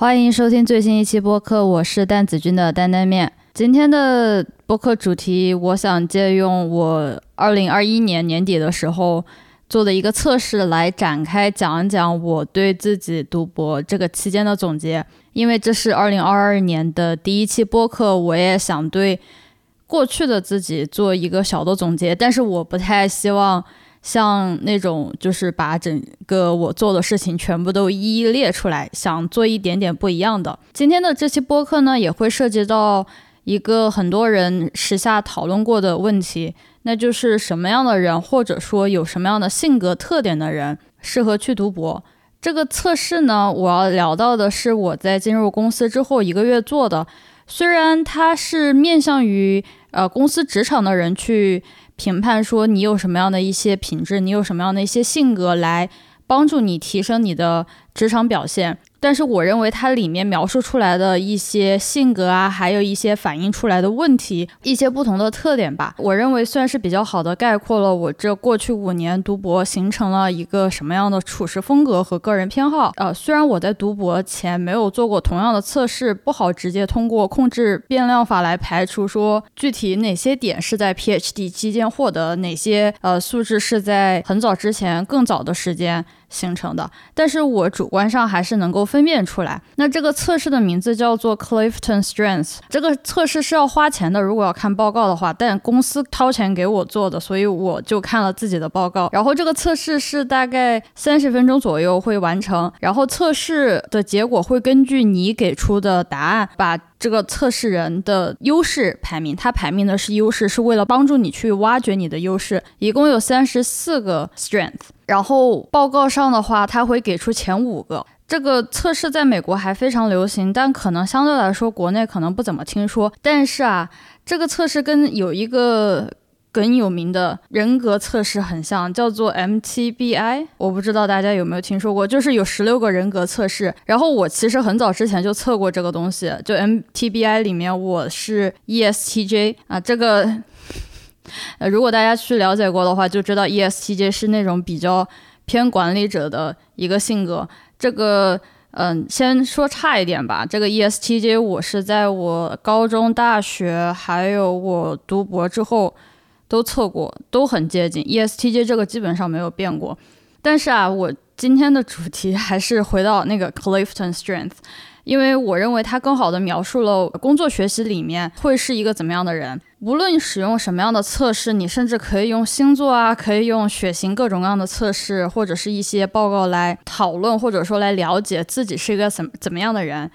欢迎收听最新一期播客，我是蛋子君的担担面。今天的播客主题，我想借用我二零二一年年底的时候做的一个测试来展开讲一讲我对自己读博这个期间的总结。因为这是二零二二年的第一期播客，我也想对过去的自己做一个小的总结，但是我不太希望。像那种就是把整个我做的事情全部都一一列出来，想做一点点不一样的。今天的这期播客呢，也会涉及到一个很多人时下讨论过的问题，那就是什么样的人，或者说有什么样的性格特点的人适合去读博。这个测试呢，我要聊到的是我在进入公司之后一个月做的，虽然它是面向于呃公司职场的人去。评判说你有什么样的一些品质，你有什么样的一些性格来帮助你提升你的职场表现。但是我认为它里面描述出来的一些性格啊，还有一些反映出来的问题，一些不同的特点吧，我认为算是比较好的概括了我这过去五年读博形成了一个什么样的处事风格和个人偏好。呃，虽然我在读博前没有做过同样的测试，不好直接通过控制变量法来排除说具体哪些点是在 PhD 期间获得，哪些呃素质是在很早之前更早的时间。形成的，但是我主观上还是能够分辨出来。那这个测试的名字叫做 Clifton Strength，这个测试是要花钱的，如果要看报告的话，但公司掏钱给我做的，所以我就看了自己的报告。然后这个测试是大概三十分钟左右会完成，然后测试的结果会根据你给出的答案把。这个测试人的优势排名，它排名的是优势，是为了帮助你去挖掘你的优势。一共有三十四个 strength，然后报告上的话，它会给出前五个。这个测试在美国还非常流行，但可能相对来说国内可能不怎么听说。但是啊，这个测试跟有一个。更有名的人格测试很像，叫做 MTBI，我不知道大家有没有听说过，就是有十六个人格测试。然后我其实很早之前就测过这个东西，就 MTBI 里面我是 ESTJ 啊，这个 呃，如果大家去了解过的话，就知道 ESTJ 是那种比较偏管理者的一个性格。这个嗯，先说差一点吧，这个 ESTJ 我是在我高中、大学还有我读博之后。都测过，都很接近。ESTJ 这个基本上没有变过，但是啊，我今天的主题还是回到那个 Clifton Strength，因为我认为它更好的描述了工作学习里面会是一个怎么样的人。无论使用什么样的测试，你甚至可以用星座啊，可以用血型各种各样的测试，或者是一些报告来讨论，或者说来了解自己是一个怎怎么样的人。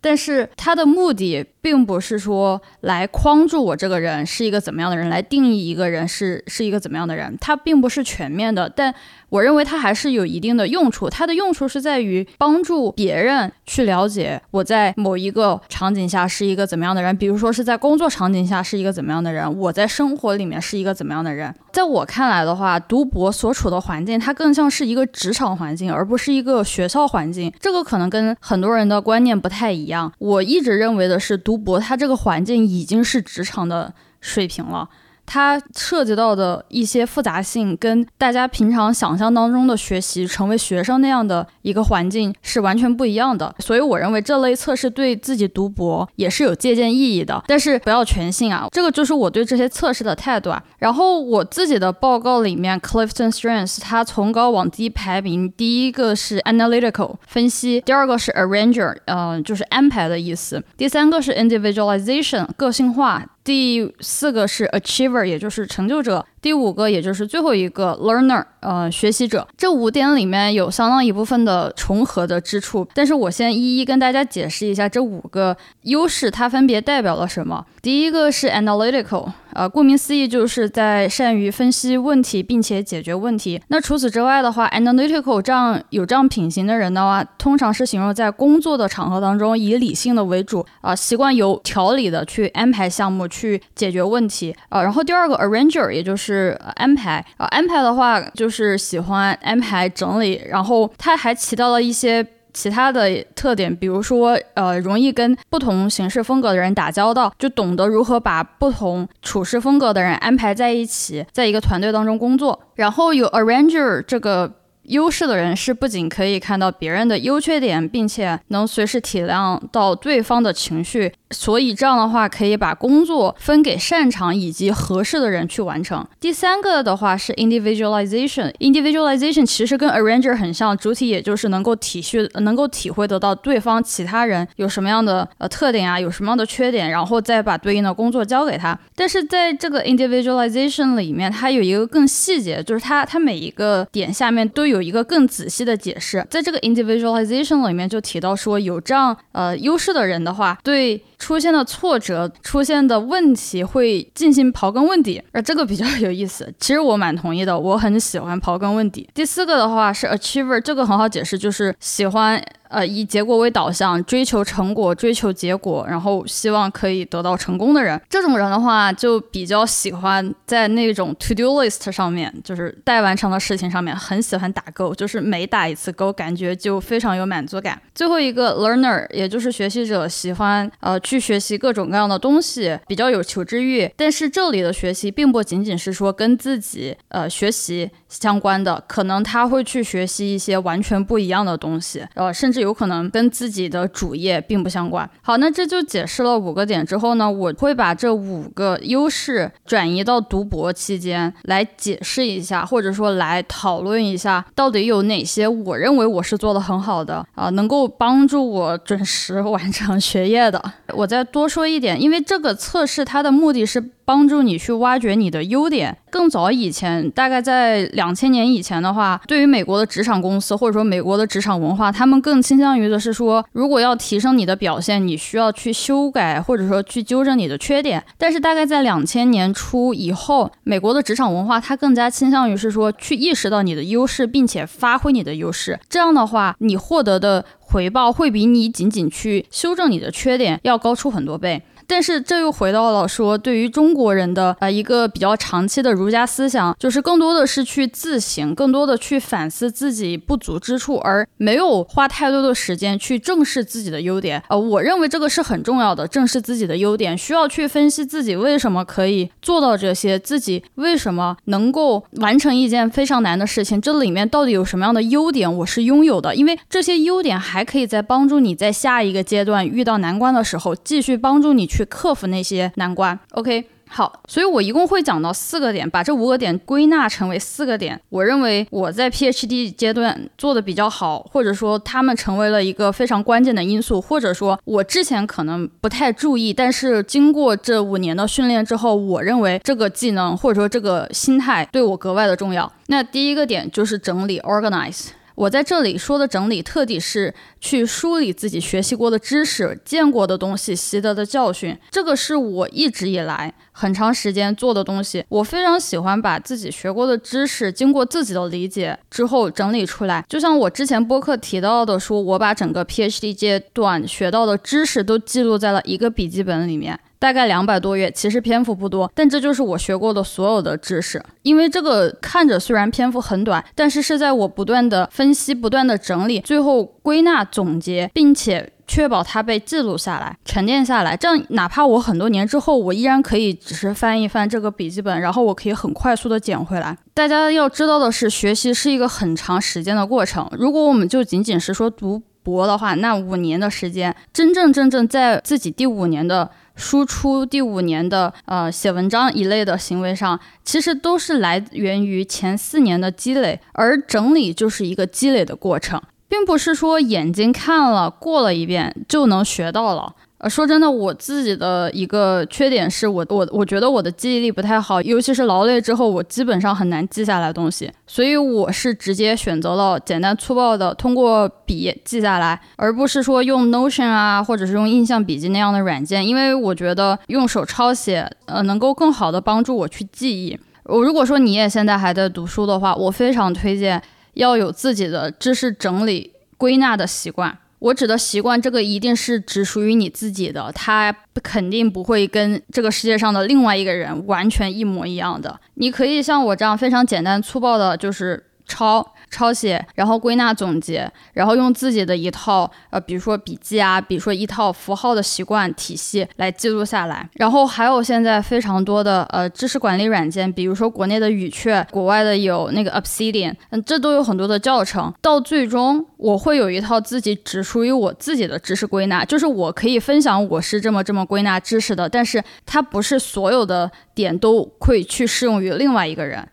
但是它的目的并不是说来框住我这个人是一个怎么样的人，来定义一个人是是一个怎么样的人，它并不是全面的，但。我认为它还是有一定的用处，它的用处是在于帮助别人去了解我在某一个场景下是一个怎么样的人，比如说是在工作场景下是一个怎么样的人，我在生活里面是一个怎么样的人。在我看来的话，读博所处的环境它更像是一个职场环境，而不是一个学校环境。这个可能跟很多人的观念不太一样。我一直认为的是，读博它这个环境已经是职场的水平了。它涉及到的一些复杂性，跟大家平常想象当中的学习成为学生那样的一个环境是完全不一样的。所以我认为这类测试对自己读博也是有借鉴意义的，但是不要全信啊。这个就是我对这些测试的态度啊。然后我自己的报告里面，Clifton Strengths 它从高往低排名，第一个是 Analytical 分析，第二个是 Arranger，嗯，就是安排的意思，第三个是 Individualization 个性化。第四个是 achiever，也就是成就者。第五个，也就是最后一个 learner，呃，学习者，这五点里面有相当一部分的重合的之处，但是我先一一跟大家解释一下这五个优势，它分别代表了什么。第一个是 analytical，呃，顾名思义就是在善于分析问题并且解决问题。那除此之外的话，analytical 这样有这样品行的人的话，通常是形容在工作的场合当中以理性的为主，啊，习惯有条理的去安排项目去解决问题，啊，然后第二个 arranger，也就是。是安排啊，安排的话就是喜欢安排整理，然后他还起到了一些其他的特点，比如说呃，容易跟不同行事风格的人打交道，就懂得如何把不同处事风格的人安排在一起，在一个团队当中工作。然后有 arranger 这个。优势的人是不仅可以看到别人的优缺点，并且能随时体谅到对方的情绪。所以这样的话，可以把工作分给擅长以及合适的人去完成。第三个的话是 individualization。individualization 其实跟 arranger 很像，主体也就是能够体恤、能够体会得到对方其他人有什么样的呃特点啊，有什么样的缺点，然后再把对应的工作交给他。但是在这个 individualization 里面，它有一个更细节，就是它它每一个点下面都有一个更仔细的解释。在这个 individualization 里面就提到说，有这样呃优势的人的话，对。出现的挫折、出现的问题会进行刨根问底，而这个比较有意思。其实我蛮同意的，我很喜欢刨根问底。第四个的话是 achiever，这个很好解释，就是喜欢。呃，以结果为导向，追求成果，追求结果，然后希望可以得到成功的人，这种人的话，就比较喜欢在那种 to do list 上面，就是待完成的事情上面，很喜欢打勾，就是每打一次勾，感觉就非常有满足感。最后一个 learner，也就是学习者，喜欢呃去学习各种各样的东西，比较有求知欲。但是这里的学习并不仅仅是说跟自己呃学习相关的，可能他会去学习一些完全不一样的东西，呃，甚至。有可能跟自己的主业并不相关。好，那这就解释了五个点之后呢，我会把这五个优势转移到读博期间来解释一下，或者说来讨论一下，到底有哪些我认为我是做的很好的啊，能够帮助我准时 完成学业的。我再多说一点，因为这个测试它的目的是。帮助你去挖掘你的优点。更早以前，大概在两千年以前的话，对于美国的职场公司或者说美国的职场文化，他们更倾向于的是说，如果要提升你的表现，你需要去修改或者说去纠正你的缺点。但是大概在两千年初以后，美国的职场文化它更加倾向于是说，去意识到你的优势，并且发挥你的优势。这样的话，你获得的回报会比你仅仅去修正你的缺点要高出很多倍。但是这又回到了说，对于中国人的呃一个比较长期的儒家思想，就是更多的是去自省，更多的去反思自己不足之处，而没有花太多的时间去正视自己的优点。呃，我认为这个是很重要的，正视自己的优点，需要去分析自己为什么可以做到这些，自己为什么能够完成一件非常难的事情，这里面到底有什么样的优点我是拥有的？因为这些优点还可以在帮助你在下一个阶段遇到难关的时候，继续帮助你去。去克服那些难关。OK，好，所以我一共会讲到四个点，把这五个点归纳成为四个点。我认为我在 PhD 阶段做的比较好，或者说他们成为了一个非常关键的因素，或者说我之前可能不太注意，但是经过这五年的训练之后，我认为这个技能或者说这个心态对我格外的重要。那第一个点就是整理 （organize）。我在这里说的整理，特地是去梳理自己学习过的知识、见过的东西、习得的教训。这个是我一直以来很长时间做的东西。我非常喜欢把自己学过的知识，经过自己的理解之后整理出来。就像我之前播客提到的，说我把整个 PhD 阶段学到的知识都记录在了一个笔记本里面。大概两百多页，其实篇幅不多，但这就是我学过的所有的知识。因为这个看着虽然篇幅很短，但是是在我不断的分析、不断的整理，最后归纳总结，并且确保它被记录下来、沉淀下来。这样，哪怕我很多年之后，我依然可以只是翻一翻这个笔记本，然后我可以很快速的捡回来。大家要知道的是，学习是一个很长时间的过程。如果我们就仅仅是说读博的话，那五年的时间，真正真正在自己第五年的。输出第五年的呃写文章一类的行为上，其实都是来源于前四年的积累，而整理就是一个积累的过程，并不是说眼睛看了过了一遍就能学到了。呃，说真的，我自己的一个缺点是我我我觉得我的记忆力不太好，尤其是劳累之后，我基本上很难记下来东西，所以我是直接选择了简单粗暴的通过笔记下来，而不是说用 Notion 啊，或者是用印象笔记那样的软件，因为我觉得用手抄写，呃，能够更好的帮助我去记忆。我如果说你也现在还在读书的话，我非常推荐要有自己的知识整理归纳的习惯。我指的习惯，这个一定是只属于你自己的，它肯定不会跟这个世界上的另外一个人完全一模一样的。你可以像我这样非常简单粗暴的，就是抄，抄写，然后归纳总结，然后用自己的一套呃，比如说笔记啊，比如说一套符号的习惯体系来记录下来。然后还有现在非常多的呃知识管理软件，比如说国内的语雀，国外的有那个 Obsidian，嗯，这都有很多的教程。到最终我会有一套自己只属于我自己的知识归纳，就是我可以分享我是这么这么归纳知识的，但是它不是所有的点都会去适用于另外一个人。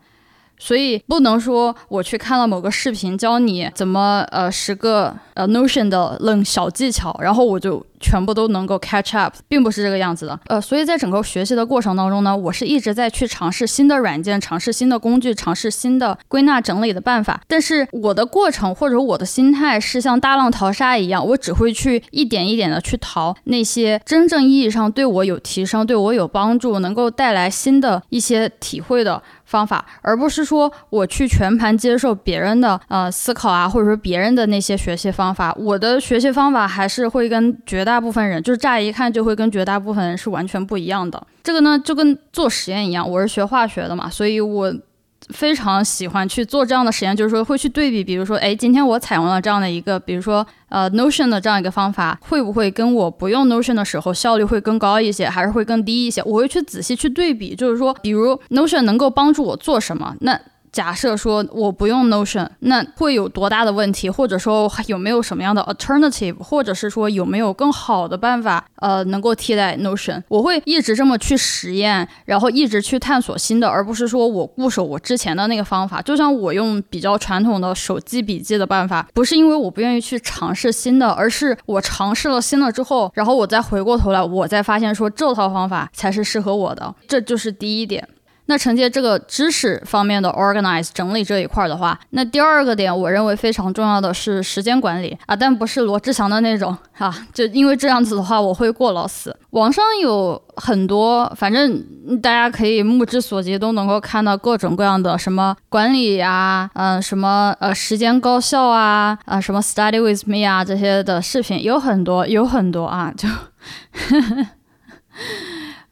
所以不能说我去看了某个视频教你怎么呃十个呃 Notion 的冷小技巧，然后我就全部都能够 catch up，并不是这个样子的。呃，所以在整个学习的过程当中呢，我是一直在去尝试新的软件，尝试新的工具，尝试新的归纳整理的办法。但是我的过程或者我的心态是像大浪淘沙一样，我只会去一点一点的去淘那些真正意义上对我有提升、对我有帮助、能够带来新的一些体会的。方法，而不是说我去全盘接受别人的呃思考啊，或者说别人的那些学习方法。我的学习方法还是会跟绝大部分人，就是乍一看就会跟绝大部分人是完全不一样的。这个呢，就跟做实验一样，我是学化学的嘛，所以我。非常喜欢去做这样的实验，就是说会去对比，比如说，哎，今天我采用了这样的一个，比如说，呃，Notion 的这样一个方法，会不会跟我不用 Notion 的时候效率会更高一些，还是会更低一些？我会去仔细去对比，就是说，比如 Notion 能够帮助我做什么？那。假设说我不用 Notion，那会有多大的问题？或者说有没有什么样的 alternative？或者是说有没有更好的办法，呃，能够替代 Notion？我会一直这么去实验，然后一直去探索新的，而不是说我固守我之前的那个方法。就像我用比较传统的手记笔记的办法，不是因为我不愿意去尝试新的，而是我尝试了新的之后，然后我再回过头来，我再发现说这套方法才是适合我的。这就是第一点。那承接这个知识方面的 organize 整理这一块的话，那第二个点我认为非常重要的是时间管理啊，但不是罗志祥的那种啊，就因为这样子的话我会过劳死。网上有很多，反正大家可以目之所及都能够看到各种各样的什么管理啊，嗯，什么呃时间高效啊，啊什么 study with me 啊这些的视频有很多有很多啊，就。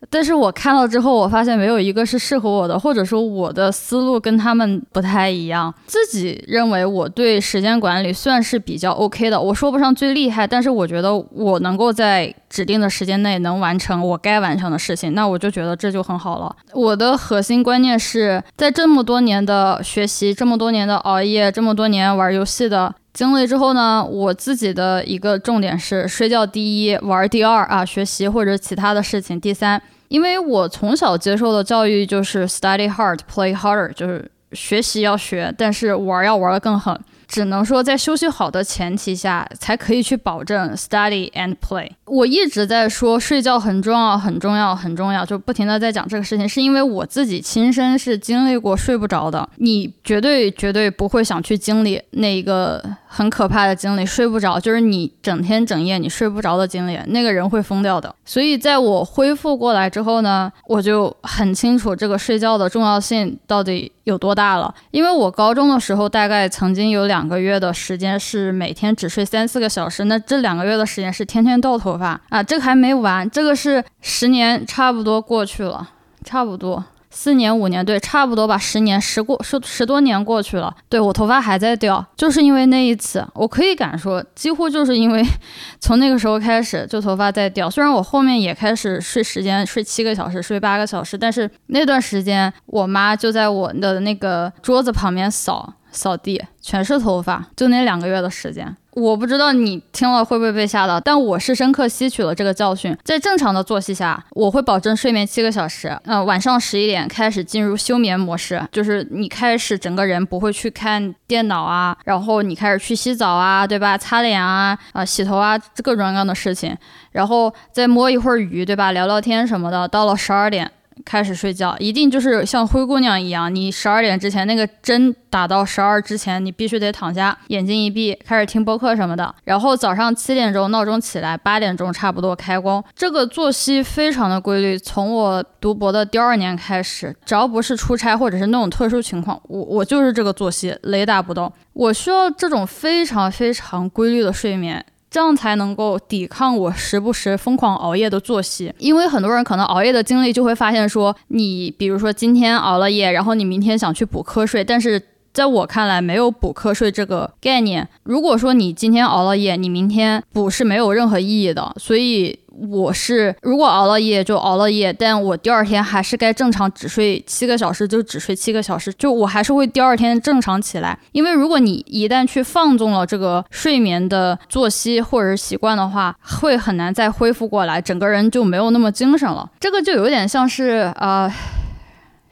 但是我看了之后，我发现没有一个是适合我的，或者说我的思路跟他们不太一样。自己认为我对时间管理算是比较 OK 的，我说不上最厉害，但是我觉得我能够在指定的时间内能完成我该完成的事情，那我就觉得这就很好了。我的核心观念是在这么多年的学习、这么多年的熬夜、这么多年玩游戏的经历之后呢，我自己的一个重点是睡觉第一，玩第二啊，学习或者其他的事情第三。因为我从小接受的教育就是 study hard, play harder，就是学习要学，但是玩要玩的更狠。只能说在休息好的前提下，才可以去保证 study and play。我一直在说睡觉很重要，很重要，很重要，就不停的在讲这个事情，是因为我自己亲身是经历过睡不着的。你绝对绝对不会想去经历那一个很可怕的经历，睡不着，就是你整天整夜你睡不着的经历，那个人会疯掉的。所以在我恢复过来之后呢，我就很清楚这个睡觉的重要性到底。有多大了？因为我高中的时候，大概曾经有两个月的时间是每天只睡三四个小时，那这两个月的时间是天天掉头发啊！这个还没完，这个是十年差不多过去了，差不多。四年五年，对，差不多吧。十年十过十十多年过去了，对我头发还在掉，就是因为那一次，我可以敢说，几乎就是因为 从那个时候开始就头发在掉。虽然我后面也开始睡时间，睡七个小时，睡八个小时，但是那段时间我妈就在我的那个桌子旁边扫扫地，全是头发，就那两个月的时间。我不知道你听了会不会被吓到，但我是深刻吸取了这个教训。在正常的作息下，我会保证睡眠七个小时。呃，晚上十一点开始进入休眠模式，就是你开始整个人不会去看电脑啊，然后你开始去洗澡啊，对吧？擦脸啊，啊，洗头啊，各种各样的事情，然后再摸一会儿鱼，对吧？聊聊天什么的。到了十二点。开始睡觉，一定就是像灰姑娘一样，你十二点之前那个针打到十二之前，你必须得躺下，眼睛一闭，开始听播客什么的。然后早上七点钟闹钟起来，八点钟差不多开工。这个作息非常的规律。从我读博的第二年开始，只要不是出差或者是那种特殊情况，我我就是这个作息，雷打不动。我需要这种非常非常规律的睡眠。这样才能够抵抗我时不时疯狂熬夜的作息，因为很多人可能熬夜的经历就会发现说，你比如说今天熬了夜，然后你明天想去补瞌睡，但是在我看来，没有补瞌睡这个概念。如果说你今天熬了夜，你明天补是没有任何意义的。所以。我是如果熬了夜就熬了夜，但我第二天还是该正常只睡七个小时就只睡七个小时，就我还是会第二天正常起来。因为如果你一旦去放纵了这个睡眠的作息或者是习惯的话，会很难再恢复过来，整个人就没有那么精神了。这个就有点像是呃。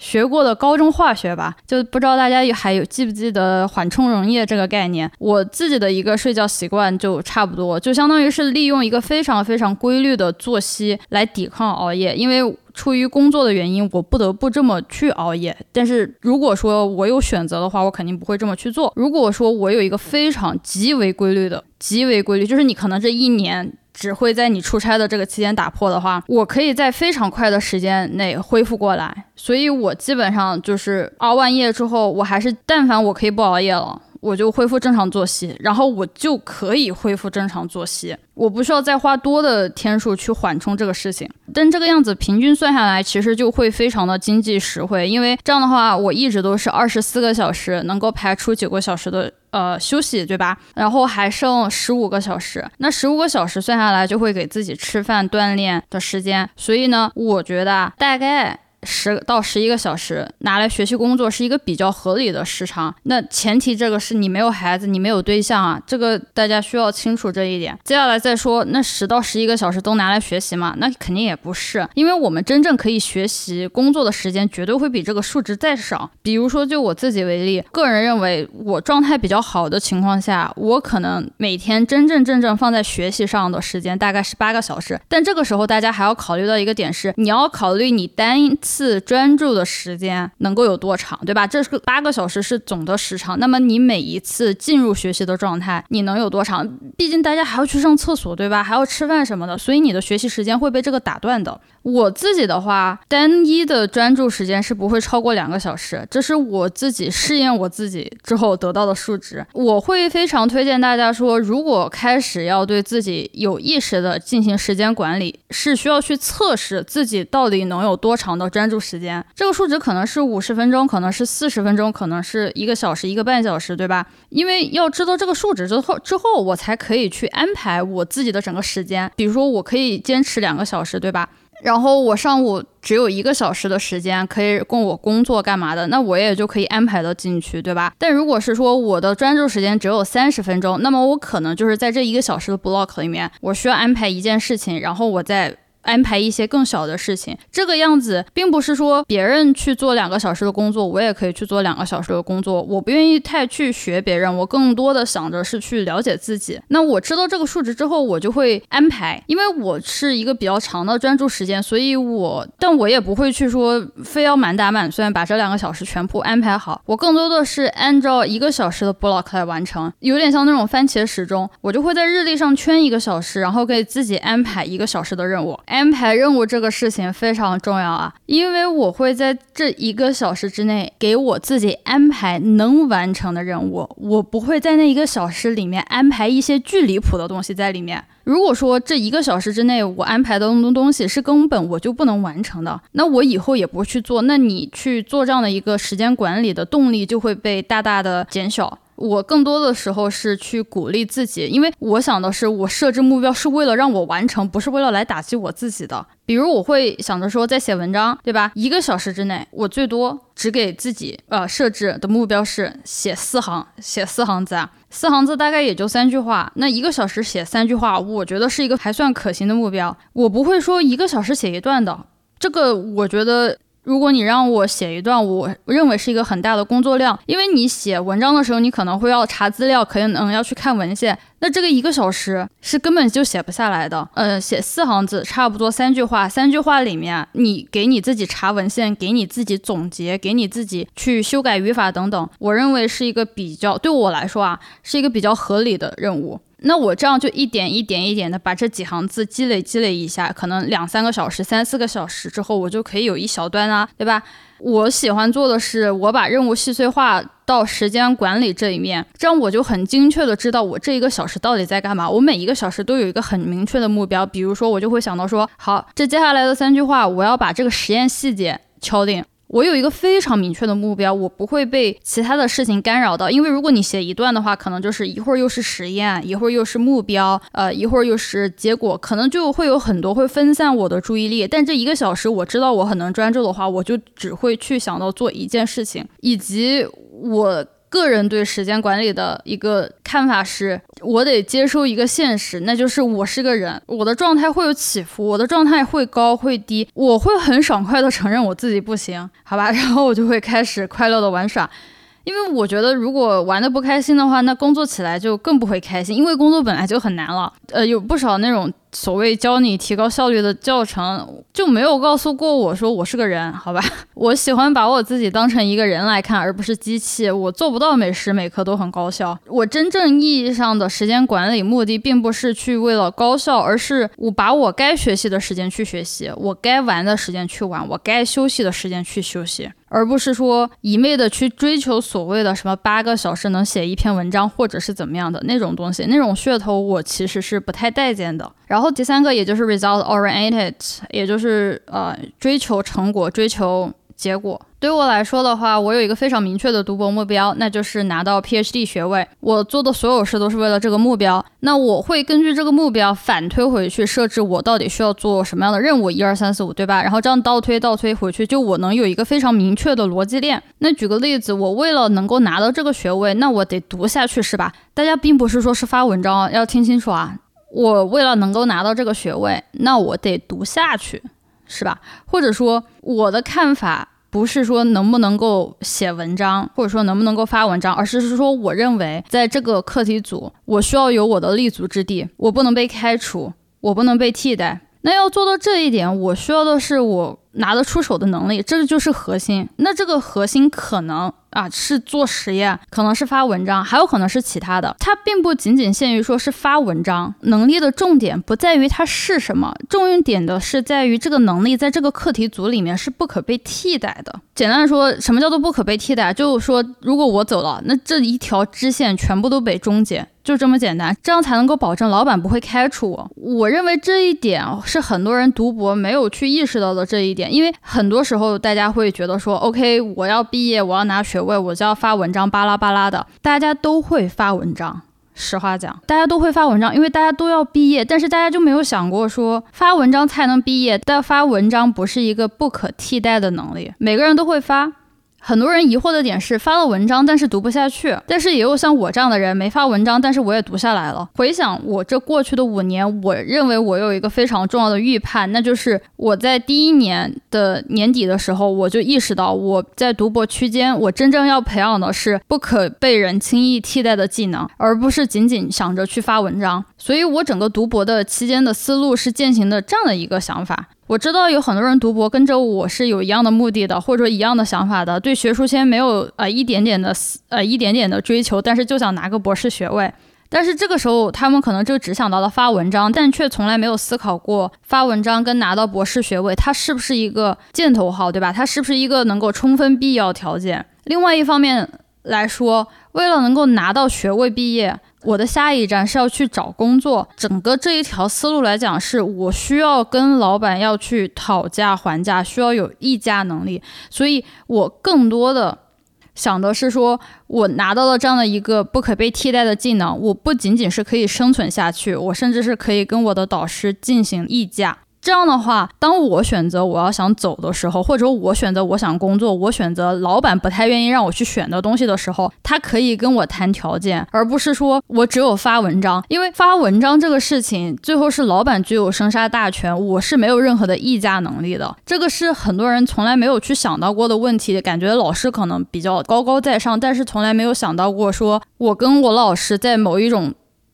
学过的高中化学吧，就不知道大家还有记不记得缓冲溶液这个概念。我自己的一个睡觉习惯就差不多，就相当于是利用一个非常非常规律的作息来抵抗熬夜。因为出于工作的原因，我不得不这么去熬夜。但是如果说我有选择的话，我肯定不会这么去做。如果说我有一个非常极为规律的、极为规律，就是你可能这一年。只会在你出差的这个期间打破的话，我可以在非常快的时间内恢复过来。所以我基本上就是熬完夜之后，我还是但凡我可以不熬夜了，我就恢复正常作息，然后我就可以恢复正常作息，我不需要再花多的天数去缓冲这个事情。但这个样子平均算下来，其实就会非常的经济实惠，因为这样的话，我一直都是二十四个小时能够排出九个小时的。呃，休息对吧？然后还剩十五个小时，那十五个小时算下来就会给自己吃饭、锻炼的时间。所以呢，我觉得大概。十到十一个小时拿来学习工作是一个比较合理的时长。那前提这个是你没有孩子，你没有对象啊，这个大家需要清楚这一点。接下来再说，那十到十一个小时都拿来学习嘛？那肯定也不是，因为我们真正可以学习工作的时间绝对会比这个数值再少。比如说就我自己为例，个人认为我状态比较好的情况下，我可能每天真真正正放在学习上的时间大概是八个小时。但这个时候大家还要考虑到一个点是，你要考虑你单。次专注的时间能够有多长，对吧？这是八个小时是总的时长。那么你每一次进入学习的状态，你能有多长？毕竟大家还要去上厕所，对吧？还要吃饭什么的，所以你的学习时间会被这个打断的。我自己的话，单一的专注时间是不会超过两个小时，这是我自己试验我自己之后得到的数值。我会非常推荐大家说，如果开始要对自己有意识的进行时间管理，是需要去测试自己到底能有多长的专注时间。这个数值可能是五十分钟，可能是四十分钟，可能是一个小时、一个半小时，对吧？因为要知道这个数值之后，之后我才可以去安排我自己的整个时间。比如说，我可以坚持两个小时，对吧？然后我上午只有一个小时的时间可以供我工作干嘛的，那我也就可以安排到进去，对吧？但如果是说我的专注时间只有三十分钟，那么我可能就是在这一个小时的 block 里面，我需要安排一件事情，然后我再。安排一些更小的事情，这个样子并不是说别人去做两个小时的工作，我也可以去做两个小时的工作。我不愿意太去学别人，我更多的想着是去了解自己。那我知道这个数值之后，我就会安排，因为我是一个比较长的专注时间，所以我，但我也不会去说非要满打满算把这两个小时全部安排好。我更多的是按照一个小时的 block 来完成，有点像那种番茄时钟，我就会在日历上圈一个小时，然后给自己安排一个小时的任务。安排任务这个事情非常重要啊，因为我会在这一个小时之内给我自己安排能完成的任务，我不会在那一个小时里面安排一些巨离谱的东西在里面。如果说这一个小时之内我安排的东东西是根本我就不能完成的，那我以后也不会去做。那你去做这样的一个时间管理的动力就会被大大的减小。我更多的时候是去鼓励自己，因为我想的是，我设置目标是为了让我完成，不是为了来打击我自己的。比如我会想着说，在写文章，对吧？一个小时之内，我最多只给自己呃设置的目标是写四行，写四行字啊，四行字大概也就三句话。那一个小时写三句话，我觉得是一个还算可行的目标。我不会说一个小时写一段的，这个我觉得。如果你让我写一段，我认为是一个很大的工作量，因为你写文章的时候，你可能会要查资料，可能要去看文献，那这个一个小时是根本就写不下来的。呃，写四行字，差不多三句话，三句话里面，你给你自己查文献，给你自己总结，给你自己去修改语法等等，我认为是一个比较对我来说啊，是一个比较合理的任务。那我这样就一点一点一点的把这几行字积累积累一下，可能两三个小时、三四个小时之后，我就可以有一小段啊，对吧？我喜欢做的是，我把任务细碎化到时间管理这一面，这样我就很精确的知道我这一个小时到底在干嘛。我每一个小时都有一个很明确的目标，比如说我就会想到说，好，这接下来的三句话，我要把这个实验细节敲定。我有一个非常明确的目标，我不会被其他的事情干扰到。因为如果你写一段的话，可能就是一会儿又是实验，一会儿又是目标，呃，一会儿又是结果，可能就会有很多会分散我的注意力。但这一个小时，我知道我很能专注的话，我就只会去想到做一件事情，以及我。个人对时间管理的一个看法是，我得接受一个现实，那就是我是个人，我的状态会有起伏，我的状态会高会低，我会很爽快的承认我自己不行，好吧，然后我就会开始快乐的玩耍。因为我觉得，如果玩的不开心的话，那工作起来就更不会开心。因为工作本来就很难了，呃，有不少那种所谓教你提高效率的教程，就没有告诉过我说我是个人，好吧？我喜欢把我自己当成一个人来看，而不是机器。我做不到每时每刻都很高效。我真正意义上的时间管理目的，并不是去为了高效，而是我把我该学习的时间去学习，我该玩的时间去玩，我该休息的时间去休息。而不是说一味的去追求所谓的什么八个小时能写一篇文章，或者是怎么样的那种东西，那种噱头我其实是不太待见的。然然后第三个，也就是 result oriented，也就是呃追求成果，追求结果。对我来说的话，我有一个非常明确的读博目标，那就是拿到 PhD 学位。我做的所有事都是为了这个目标。那我会根据这个目标反推回去，设置我到底需要做什么样的任务，一二三四五，对吧？然后这样倒推倒推回去，就我能有一个非常明确的逻辑链。那举个例子，我为了能够拿到这个学位，那我得读下去，是吧？大家并不是说是发文章，要听清楚啊。我为了能够拿到这个学位，那我得读下去，是吧？或者说我的看法。不是说能不能够写文章，或者说能不能够发文章，而是是说，我认为在这个课题组，我需要有我的立足之地，我不能被开除，我不能被替代。那要做到这一点，我需要的是我拿得出手的能力，这个就是核心。那这个核心可能。啊，是做实验，可能是发文章，还有可能是其他的。它并不仅仅限于说是发文章，能力的重点不在于它是什么，重点的是在于这个能力在这个课题组里面是不可被替代的。简单说，什么叫做不可被替代？就是说，如果我走了，那这一条支线全部都被终结。就这么简单，这样才能够保证老板不会开除我。我认为这一点是很多人读博没有去意识到的这一点，因为很多时候大家会觉得说，OK，我要毕业，我要拿学位，我就要发文章，巴拉巴拉的，大家都会发文章。实话讲，大家都会发文章，因为大家都要毕业，但是大家就没有想过说发文章才能毕业，但发文章不是一个不可替代的能力，每个人都会发。很多人疑惑的点是发了文章，但是读不下去。但是也有像我这样的人，没发文章，但是我也读下来了。回想我这过去的五年，我认为我有一个非常重要的预判，那就是我在第一年的年底的时候，我就意识到我在读博期间，我真正要培养的是不可被人轻易替代的技能，而不是仅仅想着去发文章。所以我整个读博的期间的思路是践行的这样的一个想法。我知道有很多人读博跟着我是有一样的目的的，或者说一样的想法的，对学术圈没有呃一点点的呃一点点的追求，但是就想拿个博士学位。但是这个时候他们可能就只想到了发文章，但却从来没有思考过发文章跟拿到博士学位，它是不是一个箭头号，对吧？它是不是一个能够充分必要条件？另外一方面来说，为了能够拿到学位毕业。我的下一站是要去找工作，整个这一条思路来讲，是我需要跟老板要去讨价还价，需要有议价能力，所以我更多的想的是说，我拿到了这样的一个不可被替代的技能，我不仅仅是可以生存下去，我甚至是可以跟我的导师进行议价。这样的话，当我选择我要想走的时候，或者我选择我想工作，我选择老板不太愿意让我去选的东西的时候，他可以跟我谈条件，而不是说我只有发文章。因为发文章这个事情，最后是老板具有生杀大权，我是没有任何的议价能力的。这个是很多人从来没有去想到过的问题。感觉老师可能比较高高在上，但是从来没有想到过，说我跟我老师在某一种。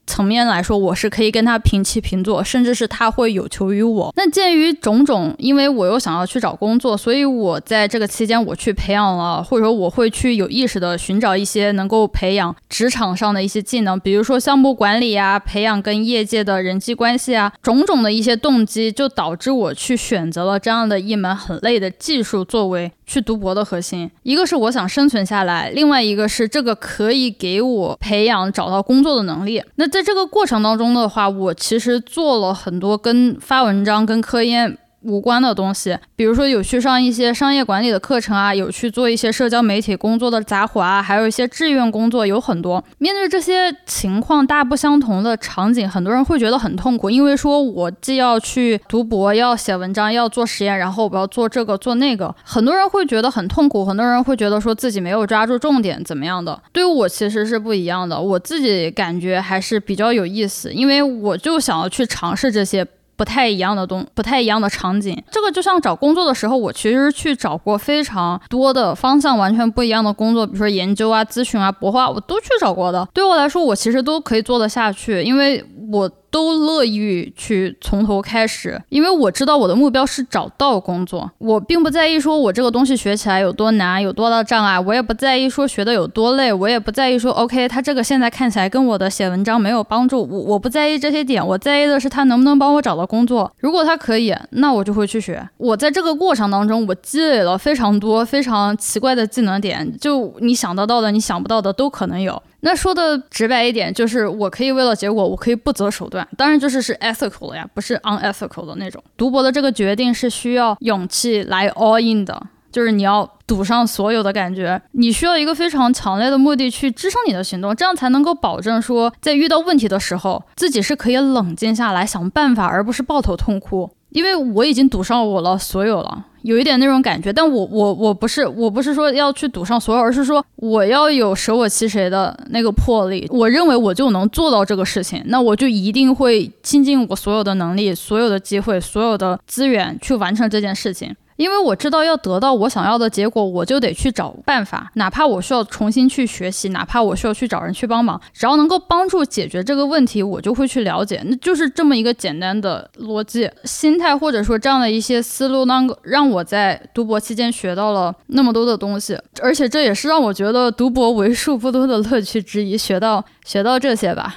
层面来说，我是可以跟他平起平坐，甚至是他会有求于我。那鉴于种种，因为我又想要去找工作，所以我在这个期间我去培养了，或者说我会去有意识的寻找一些能够培养职场上的一些技能，比如说项目管理啊，培养跟业界的人际关系啊，种种的一些动机，就导致我去选择了这样的一门很累的技术作为。去读博的核心，一个是我想生存下来，另外一个是这个可以给我培养找到工作的能力。那这在这个过程当中的话，我其实做了很多跟发文章、跟科研无关的东西，比如说有去上一些商业管理的课程啊，有去做一些社交媒体工作的杂活啊，还有一些志愿工作，有很多。面对这些情况大不相同的场景，很多人会觉得很痛苦，因为说我既要去读博，要写文章，要做实验，然后我要做这个做那个，很多人会觉得很痛苦，很多人会觉得说自己没有抓住重点，怎么样的？对于我其实是不一样的，我自己感觉还是比较有意思，因为我就想要去尝试这些。不太一样的东，不太一样的场景。这个就像找工作的时候，我其实去找过非常多的方向完全不一样的工作，比如说研究啊、咨询啊、博化，我都去找过的。对我来说，我其实都可以做得下去，因为我。都乐意去从头开始，因为我知道我的目标是找到工作。我并不在意说我这个东西学起来有多难，有多大障碍，我也不在意说学的有多累，我也不在意说 OK，他这个现在看起来跟我的写文章没有帮助，我我不在意这些点，我在意的是他能不能帮我找到工作。如果他可以，那我就会去学。我在这个过程当中，我积累了非常多非常奇怪的技能点，就你想得到的，你想不到的都可能有。那说的直白一点，就是我可以为了结果，我可以不择手段。当然，就是是 ethical 的呀，不是 unethical 的那种。读博的这个决定是需要勇气来 all in 的，就是你要赌上所有的感觉，你需要一个非常强烈的目的去支撑你的行动，这样才能够保证说，在遇到问题的时候，自己是可以冷静下来想办法，而不是抱头痛哭。因为我已经赌上我了所有了。有一点那种感觉，但我我我不是我不是说要去赌上所有，而是说我要有舍我其谁的那个魄力。我认为我就能做到这个事情，那我就一定会倾尽我所有的能力、所有的机会、所有的资源去完成这件事情。因为我知道要得到我想要的结果，我就得去找办法，哪怕我需要重新去学习，哪怕我需要去找人去帮忙，只要能够帮助解决这个问题，我就会去了解。那就是这么一个简单的逻辑、心态，或者说这样的一些思路，能让我在读博期间学到了那么多的东西，而且这也是让我觉得读博为数不多的乐趣之一，学到学到这些吧。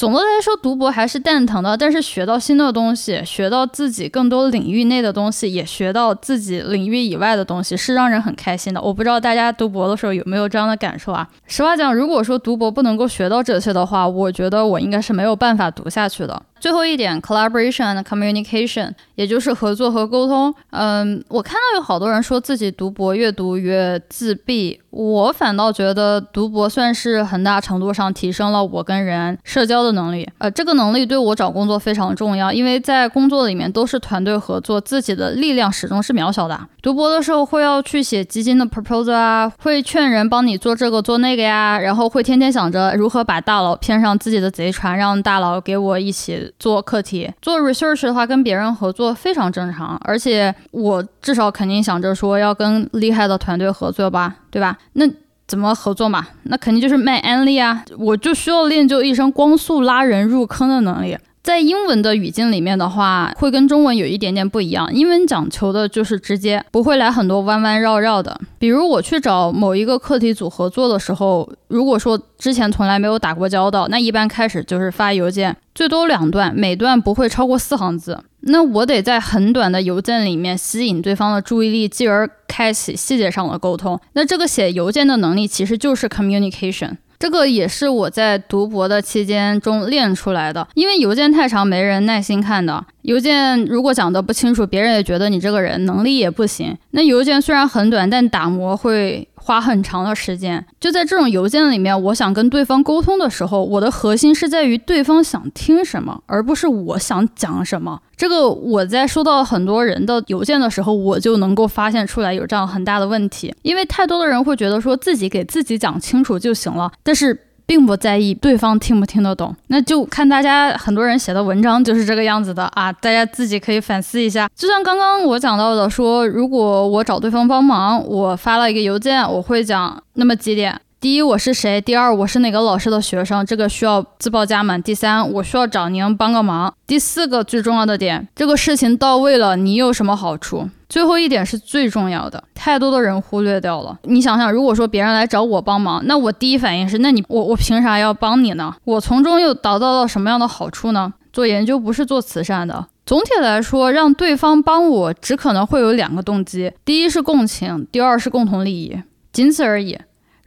总的来说，读博还是蛋疼的，但是学到新的东西，学到自己更多领域内的东西，也学到自己领域以外的东西，是让人很开心的。我不知道大家读博的时候有没有这样的感受啊？实话讲，如果说读博不能够学到这些的话，我觉得我应该是没有办法读下去的。最后一点，collaboration and communication，也就是合作和沟通。嗯，我看到有好多人说自己读博越读越自闭，我反倒觉得读博算是很大程度上提升了我跟人社交的能力。呃，这个能力对我找工作非常重要，因为在工作里面都是团队合作，自己的力量始终是渺小的。读博的时候会要去写基金的 proposal 啊，会劝人帮你做这个做那个呀，然后会天天想着如何把大佬骗上自己的贼船，让大佬给我一起。做课题、做 research 的话，跟别人合作非常正常，而且我至少肯定想着说要跟厉害的团队合作吧，对吧？那怎么合作嘛？那肯定就是卖安利啊！我就需要练就一身光速拉人入坑的能力。在英文的语境里面的话，会跟中文有一点点不一样。英文讲求的就是直接，不会来很多弯弯绕绕的。比如我去找某一个课题组合作的时候，如果说之前从来没有打过交道，那一般开始就是发邮件，最多两段，每段不会超过四行字。那我得在很短的邮件里面吸引对方的注意力，继而开启细节上的沟通。那这个写邮件的能力其实就是 communication。这个也是我在读博的期间中练出来的，因为邮件太长，没人耐心看的。邮件如果讲的不清楚，别人也觉得你这个人能力也不行。那邮件虽然很短，但打磨会。花很长的时间，就在这种邮件里面，我想跟对方沟通的时候，我的核心是在于对方想听什么，而不是我想讲什么。这个我在收到很多人的邮件的时候，我就能够发现出来有这样很大的问题，因为太多的人会觉得说自己给自己讲清楚就行了，但是。并不在意对方听不听得懂，那就看大家很多人写的文章就是这个样子的啊，大家自己可以反思一下。就像刚刚我讲到的，说如果我找对方帮忙，我发了一个邮件，我会讲那么几点。第一，我是谁？第二，我是哪个老师的学生？这个需要自报家门。第三，我需要找您帮个忙。第四个最重要的点，这个事情到位了，你有什么好处？最后一点是最重要的，太多的人忽略掉了。你想想，如果说别人来找我帮忙，那我第一反应是，那你我我凭啥要帮你呢？我从中又得到了什么样的好处呢？做研究不是做慈善的。总体来说，让对方帮我，只可能会有两个动机：第一是共情，第二是共同利益，仅此而已。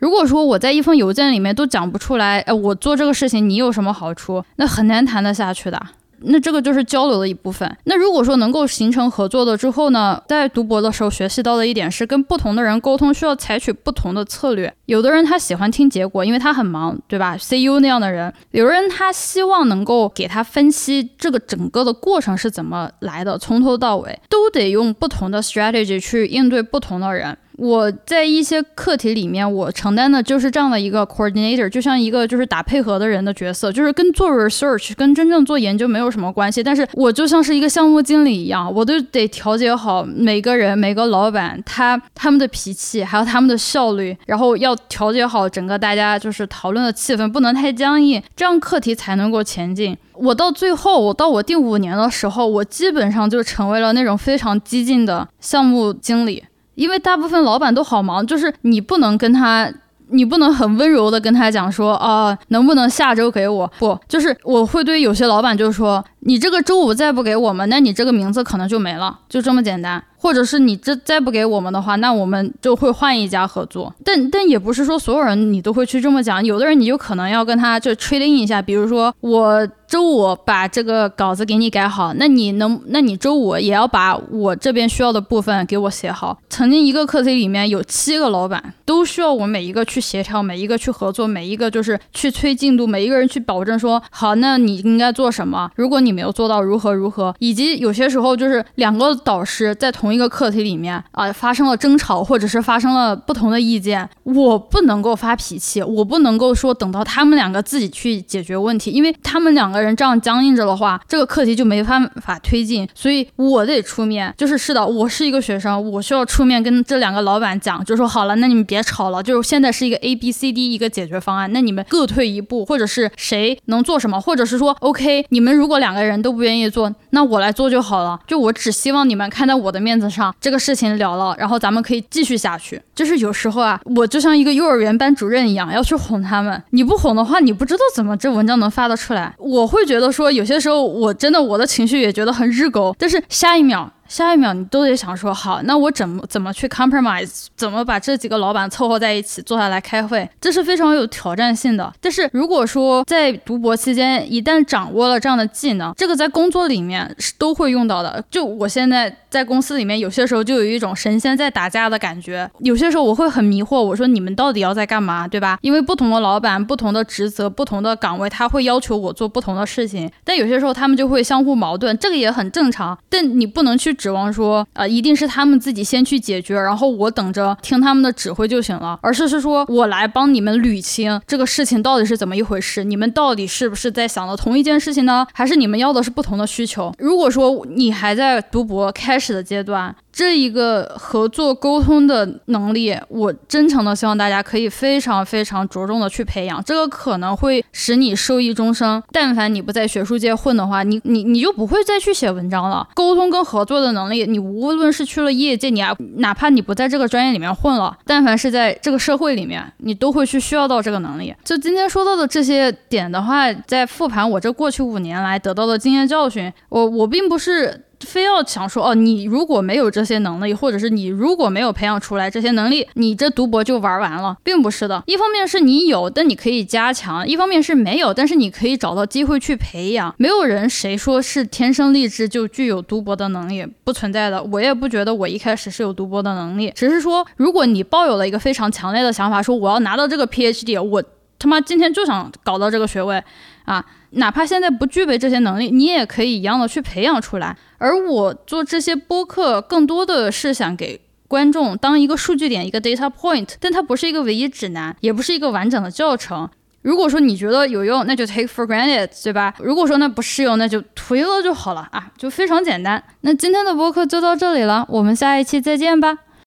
如果说我在一封邮件里面都讲不出来，哎，我做这个事情你有什么好处，那很难谈得下去的。那这个就是交流的一部分。那如果说能够形成合作的之后呢，在读博的时候学习到的一点是，跟不同的人沟通需要采取不同的策略。有的人他喜欢听结果，因为他很忙，对吧？CU 那样的人，有的人他希望能够给他分析这个整个的过程是怎么来的，从头到尾都得用不同的 strategy 去应对不同的人。我在一些课题里面，我承担的就是这样的一个 coordinator，就像一个就是打配合的人的角色，就是跟做 research、跟真正做研究没有什么关系。但是我就像是一个项目经理一样，我都得调节好每个人、每个老板他他们的脾气，还有他们的效率，然后要调节好整个大家就是讨论的气氛，不能太僵硬，这样课题才能够前进。我到最后，我到我第五年的时候，我基本上就成为了那种非常激进的项目经理。因为大部分老板都好忙，就是你不能跟他，你不能很温柔的跟他讲说啊，能不能下周给我？不，就是我会对有些老板就说，你这个周五再不给我们，那你这个名字可能就没了，就这么简单。或者是你这再不给我们的话，那我们就会换一家合作。但但也不是说所有人你都会去这么讲，有的人你就可能要跟他就 trading 一下，比如说我。周五把这个稿子给你改好，那你能？那你周五也要把我这边需要的部分给我写好。曾经一个课题里面有七个老板，都需要我每一个去协调，每一个去合作，每一个就是去催进度，每一个人去保证说好，那你应该做什么？如果你没有做到如何如何，以及有些时候就是两个导师在同一个课题里面啊发生了争吵，或者是发生了不同的意见，我不能够发脾气，我不能够说等到他们两个自己去解决问题，因为他们两个。人这样僵硬着的话，这个课题就没办法推进，所以我得出面。就是是的，我是一个学生，我需要出面跟这两个老板讲，就说好了，那你们别吵了，就是现在是一个 A B C D 一个解决方案，那你们各退一步，或者是谁能做什么，或者是说 OK，你们如果两个人都不愿意做，那我来做就好了。就我只希望你们看在我的面子上，这个事情了了，然后咱们可以继续下去。就是有时候啊，我就像一个幼儿园班主任一样，要去哄他们。你不哄的话，你不知道怎么这文章能发得出来。我。会觉得说，有些时候我真的我的情绪也觉得很日狗，但是下一秒。下一秒你都得想说好，那我怎么怎么去 compromise，怎么把这几个老板凑合在一起坐下来开会，这是非常有挑战性的。但是如果说在读博期间一旦掌握了这样的技能，这个在工作里面是都会用到的。就我现在在公司里面，有些时候就有一种神仙在打架的感觉。有些时候我会很迷惑，我说你们到底要在干嘛，对吧？因为不同的老板、不同的职责、不同的岗位，他会要求我做不同的事情，但有些时候他们就会相互矛盾，这个也很正常。但你不能去。指望说，呃，一定是他们自己先去解决，然后我等着听他们的指挥就行了，而是是说我来帮你们捋清这个事情到底是怎么一回事，你们到底是不是在想的同一件事情呢？还是你们要的是不同的需求？如果说你还在读博开始的阶段。这一个合作沟通的能力，我真诚的希望大家可以非常非常着重的去培养，这个可能会使你受益终生。但凡你不在学术界混的话，你你你就不会再去写文章了。沟通跟合作的能力，你无论是去了业界，你啊，哪怕你不在这个专业里面混了，但凡是在这个社会里面，你都会去需要到这个能力。就今天说到的这些点的话，在复盘我这过去五年来得到的经验教训，我我并不是。非要想说哦，你如果没有这些能力，或者是你如果没有培养出来这些能力，你这读博就玩完了，并不是的。一方面是你有，但你可以加强；一方面是没有，但是你可以找到机会去培养。没有人谁说是天生丽质就具有读博的能力，不存在的。我也不觉得我一开始是有读博的能力，只是说，如果你抱有了一个非常强烈的想法，说我要拿到这个 PhD，我他妈今天就想搞到这个学位啊。哪怕现在不具备这些能力，你也可以一样的去培养出来。而我做这些播客，更多的是想给观众当一个数据点，一个 data point，但它不是一个唯一指南，也不是一个完整的教程。如果说你觉得有用，那就 take for granted，对吧？如果说那不适用，那就推了就好了啊，就非常简单。那今天的播客就到这里了，我们下一期再见吧。